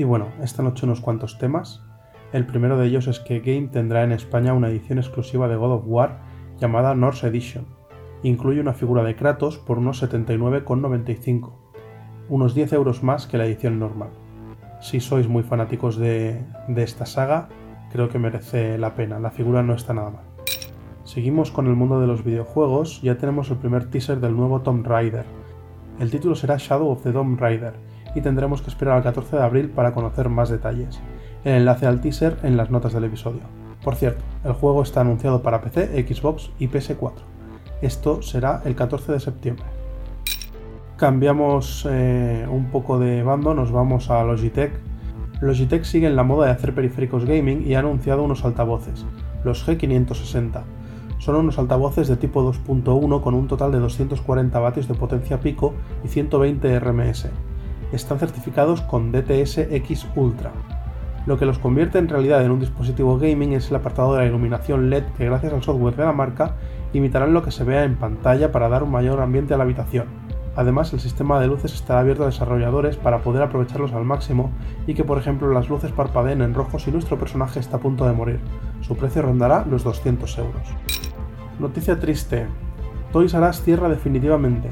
Y bueno, esta noche unos cuantos temas. El primero de ellos es que Game tendrá en España una edición exclusiva de God of War llamada Norse Edition. Incluye una figura de Kratos por unos 79,95, unos 10 euros más que la edición normal. Si sois muy fanáticos de, de esta saga, creo que merece la pena, la figura no está nada mal. Seguimos con el mundo de los videojuegos, ya tenemos el primer teaser del nuevo Tomb Raider. El título será Shadow of the Tomb Raider y tendremos que esperar al 14 de abril para conocer más detalles. El enlace al teaser en las notas del episodio. Por cierto, el juego está anunciado para PC, Xbox y PS4. Esto será el 14 de septiembre. Cambiamos eh, un poco de bando, nos vamos a Logitech. Logitech sigue en la moda de hacer periféricos gaming y ha anunciado unos altavoces, los G560. Son unos altavoces de tipo 2.1 con un total de 240 vatios de potencia pico y 120 RMS. Están certificados con DTS X Ultra. Lo que los convierte en realidad en un dispositivo gaming es el apartado de la iluminación LED que gracias al software de la marca imitarán lo que se vea en pantalla para dar un mayor ambiente a la habitación. Además, el sistema de luces estará abierto a desarrolladores para poder aprovecharlos al máximo y que, por ejemplo, las luces parpadeen en rojo si nuestro personaje está a punto de morir. Su precio rondará los 200 euros. Noticia triste. Toys R Us cierra definitivamente.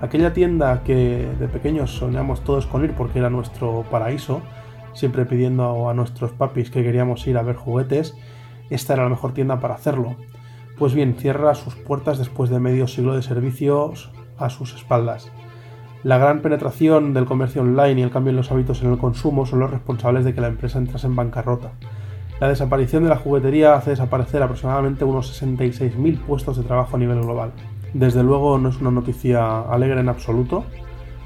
Aquella tienda que de pequeños soñamos todos con ir porque era nuestro paraíso, siempre pidiendo a nuestros papis que queríamos ir a ver juguetes, esta era la mejor tienda para hacerlo. Pues bien, cierra sus puertas después de medio siglo de servicios a sus espaldas. La gran penetración del comercio online y el cambio en los hábitos en el consumo son los responsables de que la empresa entrase en bancarrota. La desaparición de la juguetería hace desaparecer aproximadamente unos 66.000 puestos de trabajo a nivel global. Desde luego no es una noticia alegre en absoluto.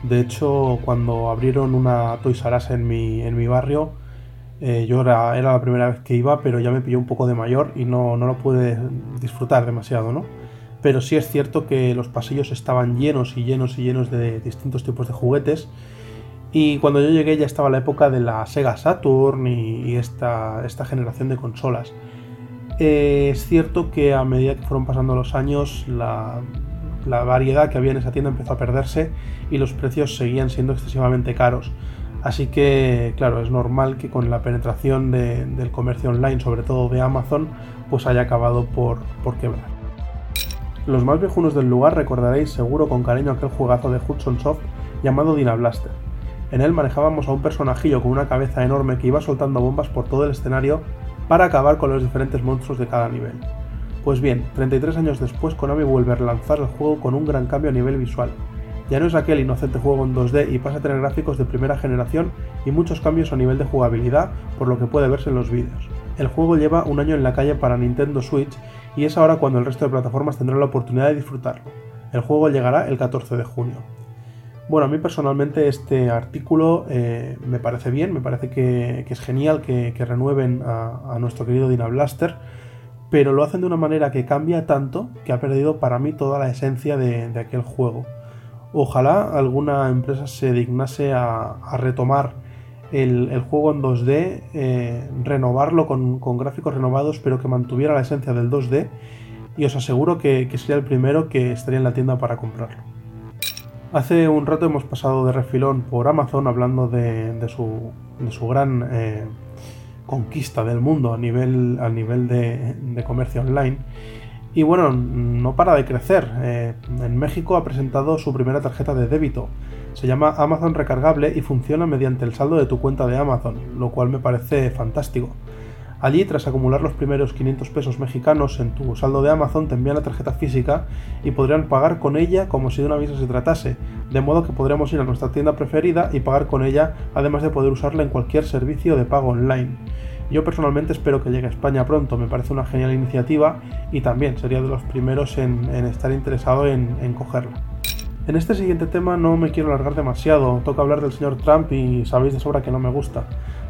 De hecho, cuando abrieron una Toys R Us en mi, en mi barrio, eh, yo era, era, la primera vez que iba, pero ya me pilló un poco de mayor y no, no lo pude disfrutar demasiado, ¿no? pero sí es cierto que los pasillos estaban llenos y llenos y llenos de distintos tipos de juguetes. Y cuando yo llegué ya estaba la época de la Sega Saturn y, esta, esta, generación de consolas. Eh, es cierto que a medida que fueron pasando los años, la, variedad que había en esa tienda empezó a perderse y los precios seguían siendo excesivamente caros. Así que, claro, es normal que con la penetración del comercio online, sobre todo de Amazon, pues haya acabado por, por quebrar. Los más viejunos del lugar recordaréis seguro con cariño aquel juegazo de Hudson Soft llamado Dina Blaster. En él manejábamos a un personajillo con una cabeza enorme que iba soltando bombas por todo el escenario para acabar con los diferentes monstruos de cada nivel. Pues bien, 33 años después Konami vuelve a relanzar el juego con un gran cambio a nivel visual. Ya no es aquel inocente juego en 2D y pasa a tener gráficos de primera generación y muchos cambios a nivel de jugabilidad por lo que puede verse en los vídeos. El juego lleva un año en la calle para Nintendo Switch y es ahora cuando el resto de plataformas tendrán la oportunidad de disfrutarlo. El juego llegará el 14 de junio. Bueno, a mí personalmente este artículo eh, me parece bien, me parece que, es genial que, renueven a, nuestro querido Dina Blaster, pero lo hacen de una manera que cambia tanto que ha perdido para mí toda la esencia de, aquel juego. Ojalá alguna empresa se dignase a retomar el, juego en 2D, eh, renovarlo con, gráficos renovados, pero que mantuviera la esencia del 2D. Y os aseguro que, sería el primero que estaría en la tienda para comprarlo. Hace un rato hemos pasado de refilón por Amazon hablando de, su, gran eh, conquista del mundo a nivel, a nivel de, comercio online. Y bueno, no para de crecer. Eh, en México ha presentado su primera tarjeta de débito se llama Amazon Recargable y funciona mediante el saldo de tu cuenta de Amazon, lo cual me parece fantástico. Allí, tras acumular los primeros 500 pesos mexicanos en tu saldo de Amazon, te envían la tarjeta física y podrían pagar con ella como si de una visa se tratase, de modo que podríamos ir a nuestra tienda preferida y pagar con ella, además de poder usarla en cualquier servicio de pago online. Yo personalmente espero que llegue a España pronto, me parece una genial iniciativa y también sería de los primeros en, estar interesado en, en cogerla. En este siguiente tema no me quiero alargar demasiado, toca hablar del señor Trump y sabéis de sobra que no me gusta,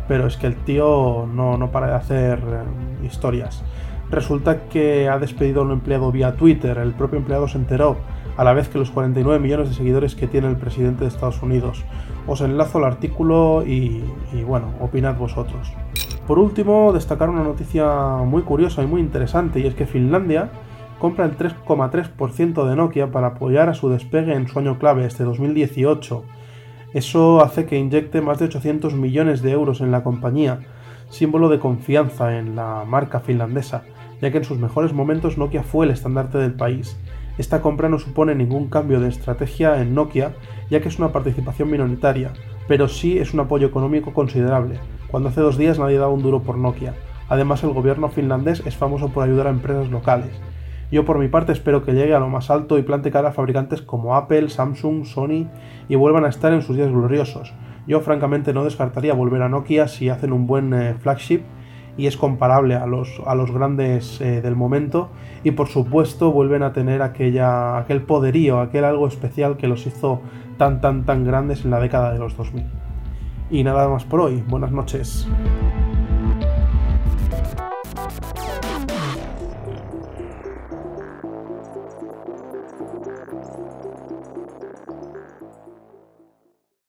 pero es que el tío no, para de hacer eh, historias. Resulta que ha despedido a un empleado vía Twitter, el propio empleado se enteró, a la vez que los 49 millones de seguidores que tiene el presidente de Estados Unidos. Os enlazo el artículo y bueno, opinad vosotros. Por último, destacar una noticia muy curiosa y muy interesante, y es que Finlandia compra el 3,3% de Nokia para apoyar a su despegue en su año clave, este 2018. Eso hace que inyecte más de 800 millones de euros en la compañía, símbolo de confianza en la marca finlandesa, ya que en sus mejores momentos Nokia fue el estandarte del país. Esta compra no supone ningún cambio de estrategia en Nokia, ya que es una participación minoritaria, pero sí es un apoyo económico considerable, cuando hace dos días nadie daba un duro por Nokia. Además, el gobierno finlandés es famoso por ayudar a empresas locales. Yo por mi parte espero que llegue a lo más alto y plante cara a fabricantes como Apple, Samsung, Sony y vuelvan a estar en sus días gloriosos. Yo francamente no descartaría volver a Nokia si hacen un buen eh, flagship y es comparable a los, a los grandes eh, del momento y por supuesto vuelven a tener aquella, aquel poderío, aquel algo especial que los hizo tan tan tan grandes en la década de los 2000. Y nada más por hoy, buenas noches.